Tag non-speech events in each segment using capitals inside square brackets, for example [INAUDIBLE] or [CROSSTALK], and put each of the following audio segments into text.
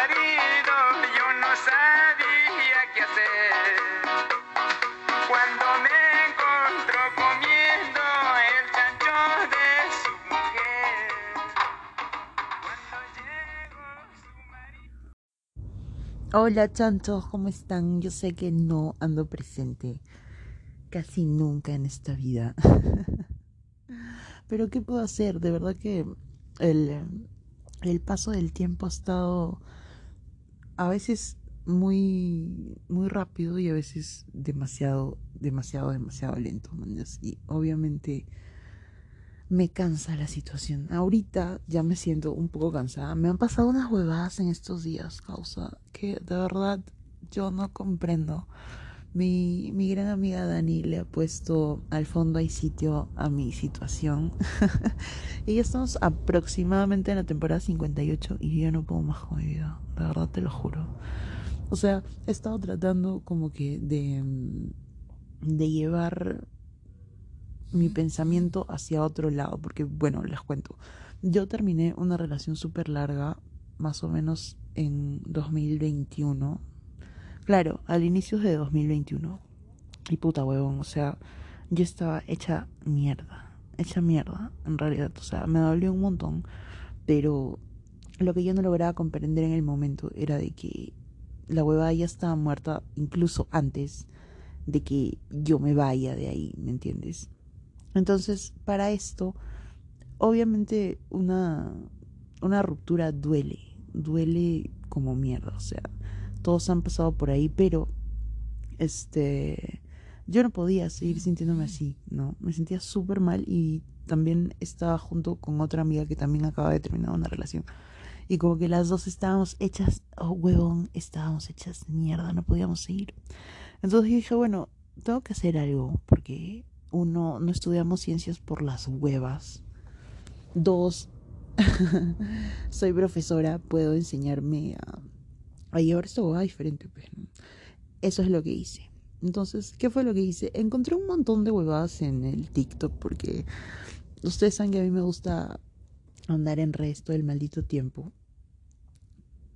marido yo no sabía qué hacer. Cuando me encontró comiendo el chancho de su mujer. Cuando llegó su marido. Hola chanchos, ¿cómo están? Yo sé que no ando presente casi nunca en esta vida. [LAUGHS] Pero ¿qué puedo hacer? De verdad que el, el paso del tiempo ha estado a veces muy muy rápido y a veces demasiado demasiado demasiado lento y obviamente me cansa la situación ahorita ya me siento un poco cansada me han pasado unas huevadas en estos días causa que de verdad yo no comprendo mi, mi gran amiga Dani le ha puesto al fondo hay sitio a mi situación. [LAUGHS] y ya estamos aproximadamente en la temporada 58 y yo no puedo más con vida. De verdad te lo juro. O sea, he estado tratando como que de, de llevar mi pensamiento hacia otro lado. Porque, bueno, les cuento. Yo terminé una relación súper larga, más o menos en 2021 Claro, al inicio de 2021. Y puta huevón, o sea, yo estaba hecha mierda. Hecha mierda, en realidad. O sea, me dolió un montón. Pero lo que yo no lograba comprender en el momento era de que la hueva ya estaba muerta incluso antes de que yo me vaya de ahí, ¿me entiendes? Entonces, para esto, obviamente una, una ruptura duele, duele como mierda, o sea, todos han pasado por ahí, pero este yo no podía seguir sintiéndome así, ¿no? Me sentía súper mal y también estaba junto con otra amiga que también acaba de terminar una relación. Y como que las dos estábamos hechas, oh huevón, estábamos hechas mierda, no podíamos seguir. Entonces yo dije, bueno, tengo que hacer algo, porque uno, no estudiamos ciencias por las huevas. Dos, [LAUGHS] soy profesora, puedo enseñarme a a llevar esta huevada diferente. Pues, Eso es lo que hice. Entonces, ¿qué fue lo que hice? Encontré un montón de huevadas en el TikTok porque ustedes saben que a mí me gusta andar en resto del maldito tiempo.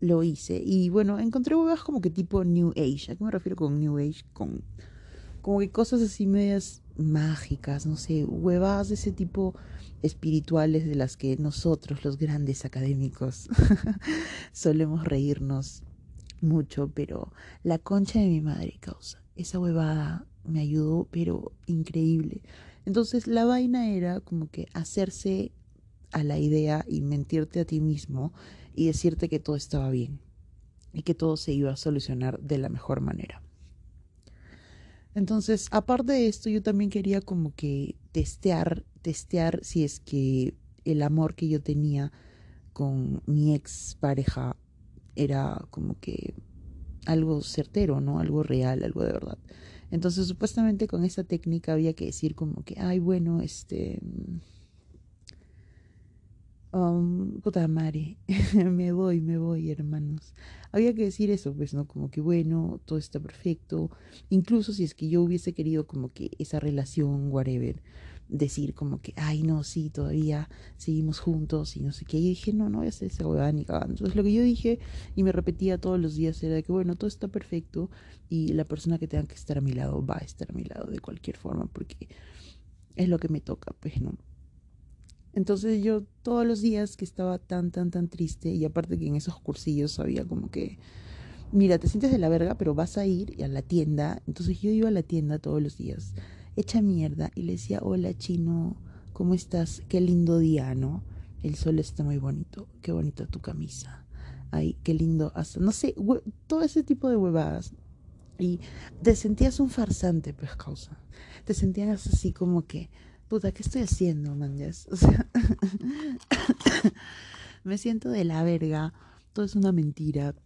Lo hice y bueno, encontré huevadas como que tipo New Age. ¿A qué me refiero con New Age? Con como que cosas así medias mágicas, no sé, huevadas de ese tipo espirituales de las que nosotros, los grandes académicos, [LAUGHS] solemos reírnos mucho, pero la concha de mi madre causa. Esa huevada me ayudó, pero increíble. Entonces la vaina era como que hacerse a la idea y mentirte a ti mismo y decirte que todo estaba bien y que todo se iba a solucionar de la mejor manera. Entonces, aparte de esto, yo también quería como que testear, testear si es que el amor que yo tenía con mi ex pareja era como que algo certero, ¿no? Algo real, algo de verdad. Entonces, supuestamente con esa técnica había que decir como que, ay, bueno, este... Um, puta madre, [LAUGHS] me voy, me voy, hermanos. Había que decir eso, pues, ¿no? Como que, bueno, todo está perfecto. Incluso si es que yo hubiese querido como que esa relación, whatever, decir como que, ay, no, sí, todavía seguimos juntos y no sé qué. Y dije, no, no voy a hacer esa huevada ni cagando. Entonces lo que yo dije y me repetía todos los días era que, bueno, todo está perfecto y la persona que tenga que estar a mi lado va a estar a mi lado de cualquier forma porque es lo que me toca, pues, ¿no? Entonces yo todos los días que estaba tan, tan, tan triste y aparte que en esos cursillos había como que, mira, te sientes de la verga, pero vas a ir a la tienda. Entonces yo iba a la tienda todos los días hecha mierda y le decía, hola chino, ¿cómo estás? Qué lindo día, ¿no? El sol está muy bonito, qué bonita tu camisa. Ay, qué lindo, hasta, no sé, todo ese tipo de huevadas. Y te sentías un farsante, pues, causa. Te sentías así como que, puta, ¿qué estoy haciendo, man? [LAUGHS] O sea, [COUGHS] me siento de la verga, todo es una mentira.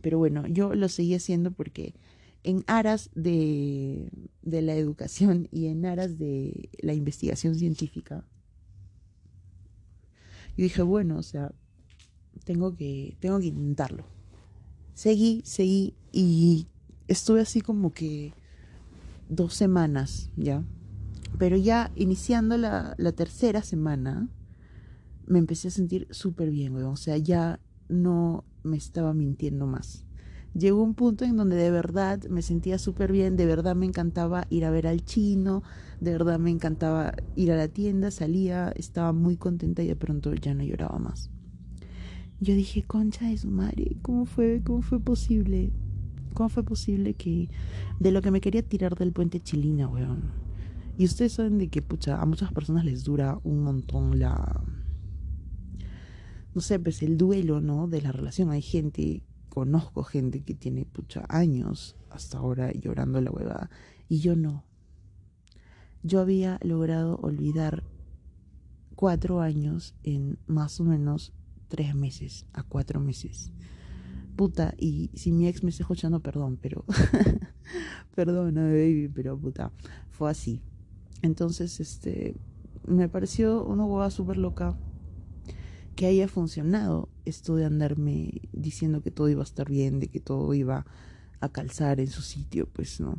Pero bueno, yo lo seguí haciendo porque en aras de, de la educación y en aras de la investigación científica, yo dije, bueno, o sea, tengo que, tengo que intentarlo. Seguí, seguí y estuve así como que dos semanas, ¿ya? Pero ya iniciando la, tercera semana, me empecé a sentir súper bien, weón. O sea, ya no me estaba mintiendo más. Llegó un punto en donde de verdad me sentía súper bien, de verdad me encantaba ir a ver al chino, de verdad me encantaba ir a la tienda, salía, estaba muy contenta y de pronto ya no lloraba más. Yo dije, concha de su madre, ¿cómo fue, cómo fue posible? ¿Cómo fue posible que de lo que me quería tirar del puente Chilina, weón? Y ustedes saben de que, pucha, a muchas personas les dura un montón la... No sé, pues el duelo, ¿no? De la relación. Hay gente conozco gente que tiene pucha años hasta ahora llorando la huevada y yo no. Yo había logrado olvidar cuatro años en más o menos tres meses a cuatro meses. Puta, y si mi ex me está escuchando, perdón, pero. [LAUGHS] perdón, baby, pero puta, fue así. Entonces, este. Me pareció una huevada súper loca que haya funcionado esto de andarme diciendo que todo iba a estar bien, de que todo iba a calzar en su sitio, pues no.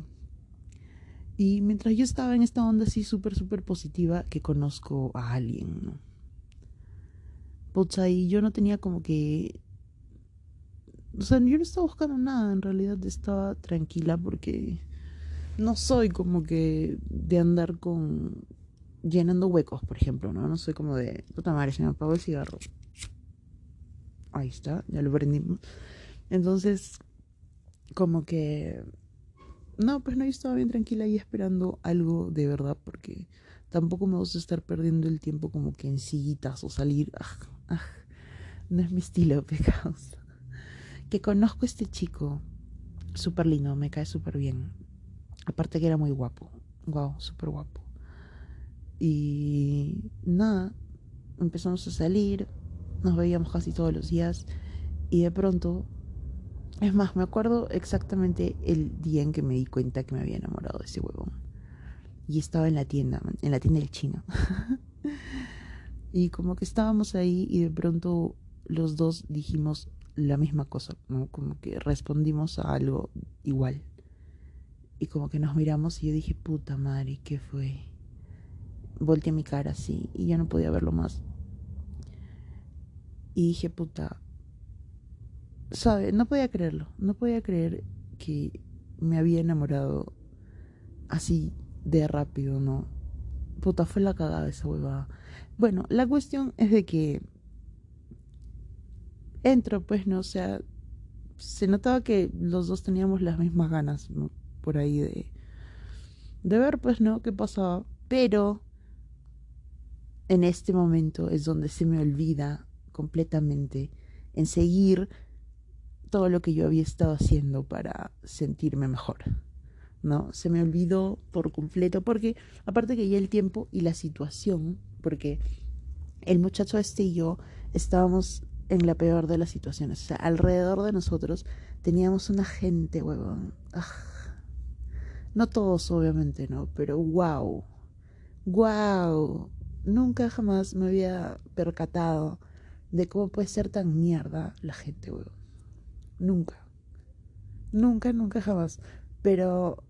Y mientras yo estaba en esta onda así súper, súper positiva, que conozco a alguien, ¿no? Yo no tenía como que... O sea, yo no estaba buscando nada, en realidad estaba tranquila porque no soy como que de andar con llenando huecos, por ejemplo, ¿no? No soy como de, puta madre, se me apagó el cigarro. Ahí está, ya lo prendimos. Entonces, como que... No, pues no, yo estaba bien tranquila y esperando algo de verdad, porque tampoco me gusta estar perdiendo el tiempo como que en sillitas o salir. no es mi estilo, [LAUGHS] pecados. Que conozco a este chico, súper lindo, me cae súper bien. Aparte que era muy guapo. Wow, súper guapo. Y nada, empezamos a salir, nos veíamos casi todos los días y de pronto, es más, me acuerdo exactamente el día en que me di cuenta que me había enamorado de ese huevón. Y estaba en la tienda, en la tienda del chino. [LAUGHS] y como que estábamos ahí y de pronto los dos dijimos la misma cosa. Como que respondimos a algo igual. Y como que nos miramos y yo dije, puta madre, ¿qué fue? volteé mi cara así y ya no podía verlo más. Y dije, puta, ¿sabe? No podía creerlo, no podía creer que me había enamorado así de rápido, ¿no? Puta, fue la cagada esa huevada. Bueno, la cuestión es de que entro, pues, ¿no? O sea, se notaba que los dos teníamos las mismas ganas, ¿no? Por ahí de, de ver, pues, ¿no? ¿Qué pasaba? Pero en este momento es donde se me olvida completamente en seguir todo lo que yo había estado haciendo para sentirme mejor. ¿No? Se me olvidó por completo porque aparte que ya el tiempo y la situación, porque el muchacho este y yo estábamos en la peor de las situaciones, o sea, alrededor de nosotros teníamos una gente, huevón. Ah. No todos, obviamente, ¿no? Pero wow. Wow nunca jamás me había percatado de cómo puede ser tan mierda la gente, weón. Nunca. Nunca, nunca jamás. Pero,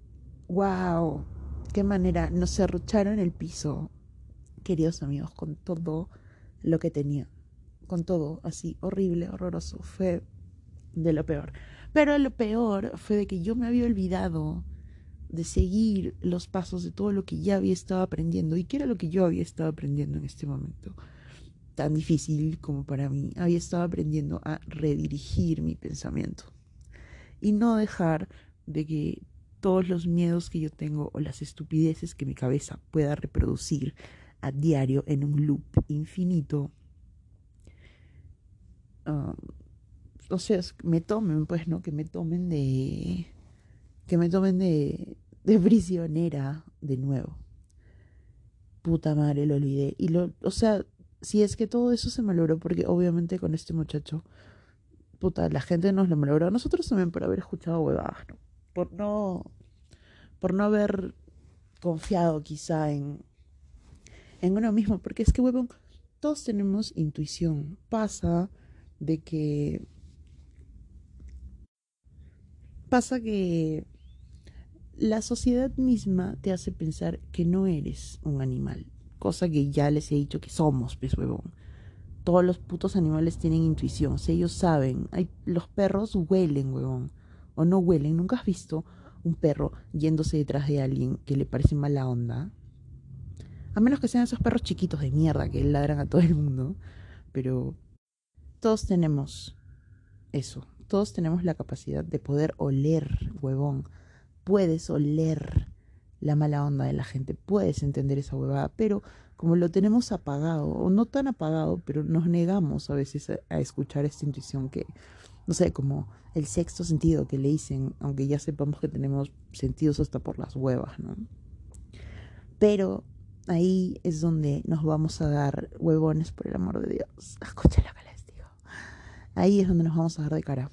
wow, qué manera. Nos cerrucharon el piso, queridos amigos, con todo lo que tenía. Con todo, así, horrible, horroroso. Fue de lo peor. Pero lo peor fue de que yo me había olvidado de seguir los pasos de todo lo que ya había estado aprendiendo y que era lo que yo había estado aprendiendo en este momento tan difícil como para mí. Había estado aprendiendo a redirigir mi pensamiento y no dejar de que todos los miedos que yo tengo o las estupideces que mi cabeza pueda reproducir a diario en un loop infinito, um, o sea, me tomen, pues, ¿no? Que me tomen de... Que me tomen de, de prisionera de nuevo. Puta madre, lo olvidé. Y lo, o sea, si es que todo eso se malogró, porque obviamente con este muchacho, puta, la gente nos lo malogró. Nosotros también por haber escuchado huevadas, ¿no? Por no, por no haber confiado quizá en, en uno mismo, porque es que, huevón, todos tenemos intuición. Pasa de que... Pasa que la sociedad misma te hace pensar que no eres un animal, cosa que ya les he dicho que somos, pez huevón. todos los putos animales tienen intuición, sea, ellos saben. Los perros huelen, huevón. O no huelen. ¿Nunca has visto un perro yéndose detrás de alguien que le parece mala onda? A menos que sean esos perros chiquitos de mierda que ladran a todo el mundo. Pero todos tenemos eso. Todos tenemos la capacidad de poder oler, huevón. Puedes oler la mala onda de la gente. Puedes entender esa huevada. Pero como lo tenemos apagado, o no tan apagado, pero nos negamos a veces a, escuchar esta intuición que, no sé, como el sexto sentido que le dicen, aunque ya sepamos que tenemos sentidos hasta por las huevas, ¿no? Pero ahí es donde nos vamos a dar huevones, por el amor de Dios. Escucha lo que les digo. Ahí es donde nos vamos a dar de cara.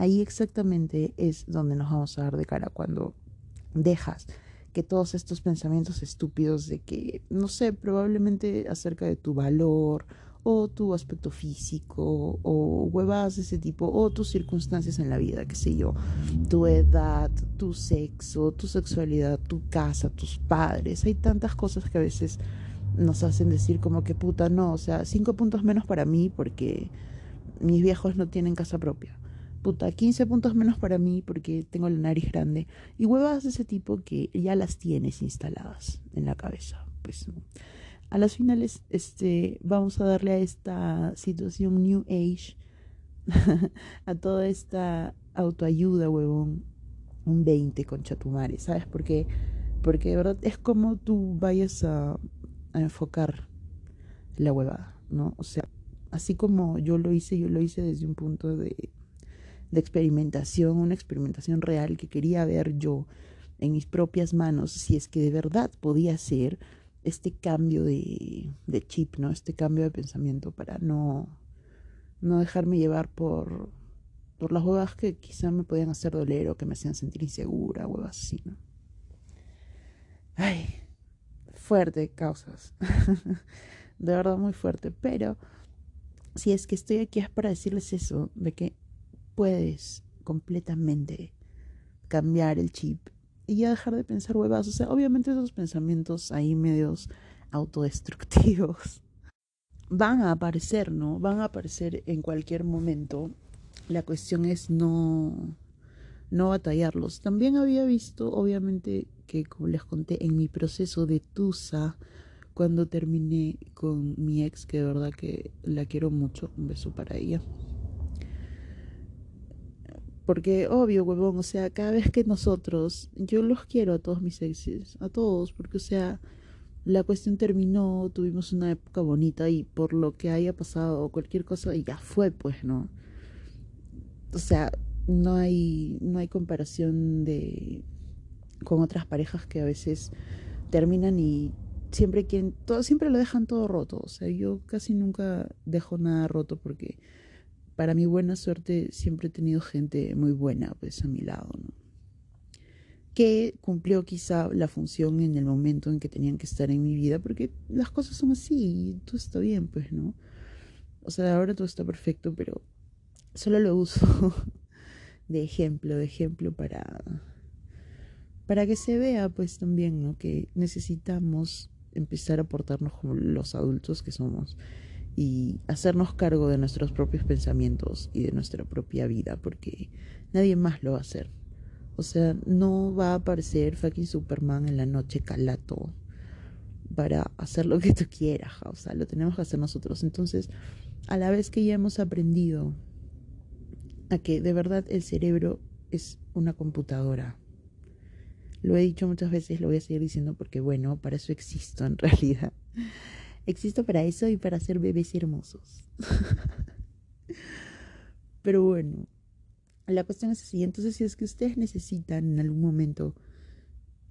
Ahí exactamente es donde nos vamos a dar de cara cuando dejas que todos estos pensamientos estúpidos de que, no sé, probablemente acerca de tu valor o tu aspecto físico o huevas de ese tipo o tus circunstancias en la vida, qué sé yo, tu edad, tu sexo, tu sexualidad, tu casa, tus padres. Hay tantas cosas que a veces nos hacen decir como que puta, no, o sea, cinco puntos menos para mí porque mis viejos no tienen casa propia puta, 15 puntos menos para mí porque tengo la nariz grande. Y huevas de ese tipo que ya las tienes instaladas en la cabeza. Pues a las finales, este, vamos a darle a esta situación New Age, [LAUGHS] a toda esta autoayuda, huevón, un 20 con chatumare, ¿sabes? Porque, porque de verdad es como tú vayas a, a enfocar la huevada, ¿no? O sea, así como yo lo hice, yo lo hice desde un punto de de experimentación, una experimentación real que quería ver yo en mis propias manos, si es que de verdad podía ser este cambio de, de chip, ¿no? Este cambio de pensamiento para no, no dejarme llevar por, por las huevas que quizá me podían hacer doler o que me hacían sentir insegura, huevas así, ¿no? Ay, fuerte causas. [LAUGHS] de verdad muy fuerte, pero si es que estoy aquí es para decirles eso, de que puedes completamente cambiar el chip y ya dejar de pensar huevas. O sea, obviamente esos pensamientos ahí medios autodestructivos [LAUGHS] van a aparecer, ¿no? Van a aparecer en cualquier momento. La cuestión es no, no batallarlos. También había visto, obviamente, que como les conté, en mi proceso de Tusa, cuando terminé con mi ex, que de verdad que la quiero mucho, un beso para ella. Porque, obvio, huevón, o sea, cada vez que nosotros, yo los quiero a todos mis exes, a todos, porque, o sea, la cuestión terminó, tuvimos una época bonita y por lo que haya pasado, cualquier cosa, ya fue, pues, ¿no? O sea, no hay, no hay comparación de con otras parejas que a veces terminan y siempre quieren, todo, siempre lo dejan todo roto. O sea, yo casi nunca dejo nada roto porque para mi buena suerte siempre he tenido gente muy buena pues a mi lado, ¿no? Que cumplió quizá la función en el momento en que tenían que estar en mi vida, porque las cosas son así y todo está bien, pues, ¿no? O sea, ahora todo está perfecto, pero solo lo uso [LAUGHS] de ejemplo, de ejemplo para para que se vea pues también, ¿no? Que necesitamos empezar a portarnos como los adultos que somos y hacernos cargo de nuestros propios pensamientos y de nuestra propia vida, porque nadie más lo va a hacer. O sea, no va a aparecer fucking Superman en la noche calato para hacer lo que tú quieras, o sea, lo tenemos que hacer nosotros. Entonces, a la vez que ya hemos aprendido a que de verdad el cerebro es una computadora. Lo he dicho muchas veces, lo voy a seguir diciendo porque bueno, para eso existo en [LAUGHS] realidad. Existo para eso y para hacer bebés hermosos. [LAUGHS] Pero bueno, la cuestión es así. Entonces, si es que ustedes necesitan en algún momento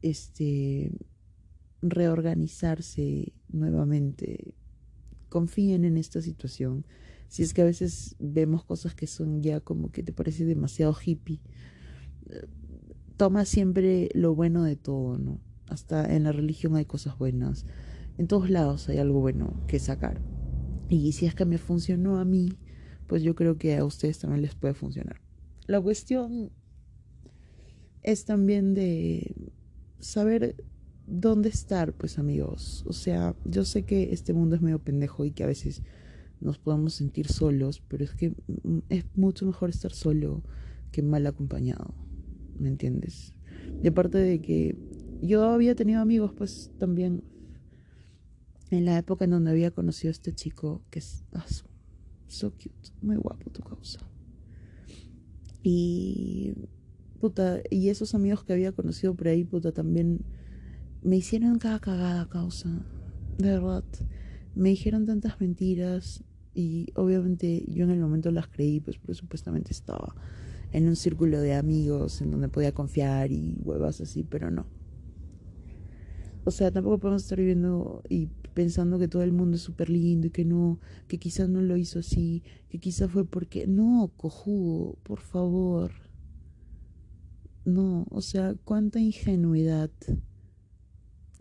este reorganizarse nuevamente, confíen en esta situación. Si es que a veces vemos cosas que son ya como que te parece demasiado hippie, toma siempre lo bueno de todo, ¿no? Hasta en la religión hay cosas buenas en todos lados hay algo bueno que sacar. Y si es que me funcionó a mí, pues yo creo que a ustedes también les puede funcionar. La cuestión es también de saber ¿dónde estar, pues amigos? O sea, yo sé que este mundo es medio pendejo y que a veces nos podemos sentir solos, pero es que es mucho mejor estar solo que mal acompañado, ¿me entiendes? De parte de que yo había tenido amigos, pues también en la época en donde había conocido a este chico, que es ah, so cute, muy guapo tu causa. Y puta, y esos amigos que había conocido por ahí, puta, también me hicieron cada cagada causa, de verdad. Me dijeron tantas mentiras y obviamente yo en el momento las creí, pues porque supuestamente estaba en un círculo de amigos en donde podía confiar y huevas así, pero no. O sea, tampoco podemos estar viviendo y pensando que todo el mundo es súper lindo y que no, que quizás no lo hizo así, que quizás fue porque... No, cojudo, por favor. No, o sea, cuánta ingenuidad,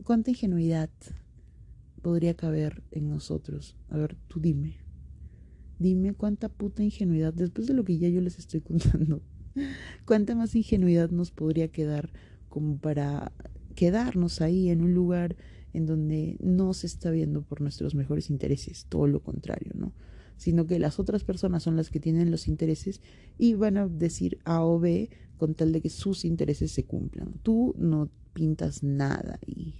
cuánta ingenuidad podría caber en nosotros. A ver, tú dime. Dime cuánta puta ingenuidad, después de lo que ya yo les estoy [LAUGHS] contando, cuánta más ingenuidad nos podría quedar como para quedarnos ahí en un lugar en donde no se está viendo por nuestros mejores intereses, todo lo contrario, ¿no? Sino que las otras personas son las que tienen los intereses y van a decir A o B con tal de que sus intereses se cumplan. Tú no pintas nada y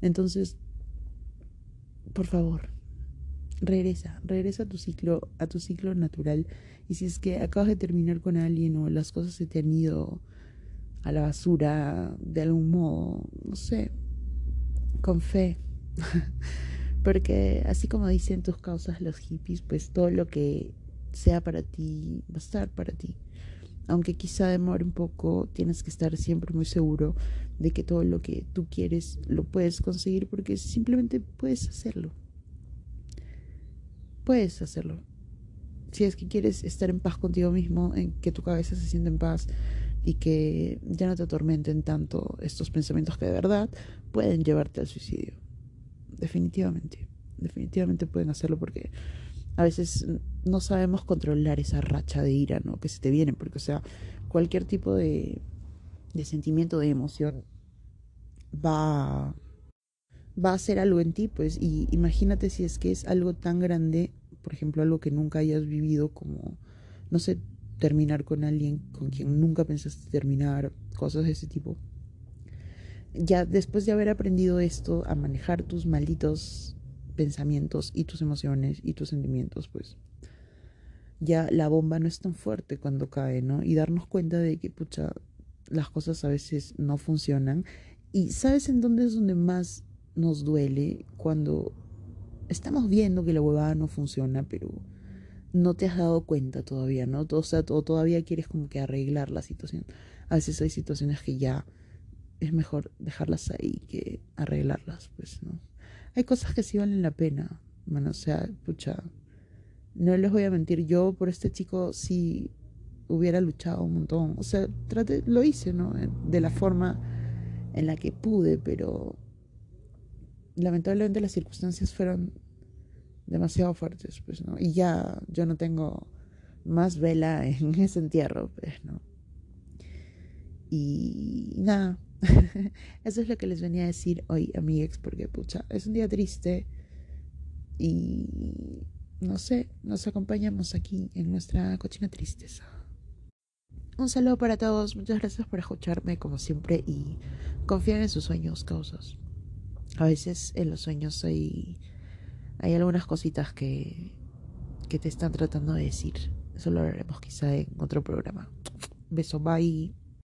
entonces, por favor, regresa, regresa a tu ciclo, a tu ciclo natural. Y si es que acabas de terminar con alguien o las cosas se te han ido a la basura de algún modo, no sé, con fe. [LAUGHS] Porque así como dicen tus causas los hippies, pues todo lo que sea para ti va a estar para ti. Aunque quizá demore un poco, tienes que estar siempre muy seguro de que todo lo que tú quieres lo puedes conseguir porque simplemente puedes hacerlo puedes hacerlo. Si es que quieres estar en paz contigo mismo, en que tu cabeza se sienta en paz y que ya no te atormenten tanto estos pensamientos que de verdad pueden llevarte al suicidio. Definitivamente, definitivamente pueden hacerlo porque a veces no sabemos controlar esa racha de ira, ¿no? Que se te viene, porque o sea, cualquier tipo de, de sentimiento, de emoción va va a ser algo en ti, pues, y imagínate si es que es algo tan grande, por ejemplo, algo que nunca hayas vivido, como, no sé, terminar con alguien con quien nunca pensaste terminar, cosas de ese tipo. Ya después de haber aprendido esto, a manejar tus malditos pensamientos y tus emociones y tus sentimientos, pues ya la bomba no es tan fuerte cuando cae, ¿no? Y darnos cuenta de que, pucha, las cosas a veces no funcionan. Y ¿sabes en dónde es donde más nos duele cuando estamos viendo que la huevada no funciona, pero no te has dado cuenta todavía, ¿no? O sea, todavía quieres como que arreglar la situación. A veces hay situaciones que ya es mejor dejarlas ahí que arreglarlas, pues, ¿no? Hay cosas que sí valen la pena, bueno, o sea, pucha, no les voy a mentir, yo por este chico sí hubiera luchado un montón, o sea, traté, lo hice, ¿no? De la forma en la que pude, pero lamentablemente las circunstancias fueron demasiado fuertes, pues, ¿no? Y ya yo no tengo más vela [LAUGHS] en ese entierro, pues, ¿no? Y nada, [LAUGHS] eso es lo que les venía a decir hoy, amigues, porque, pucha, es un día triste y, no sé, nos acompañamos aquí en nuestra cochina tristeza. Un saludo para todos, muchas gracias por escucharme como siempre y confiar en sus sueños, causas a veces en los sueños hay, hay algunas cositas que, que te están tratando de decir. Eso lo haremos quizá en otro programa. Beso, bye.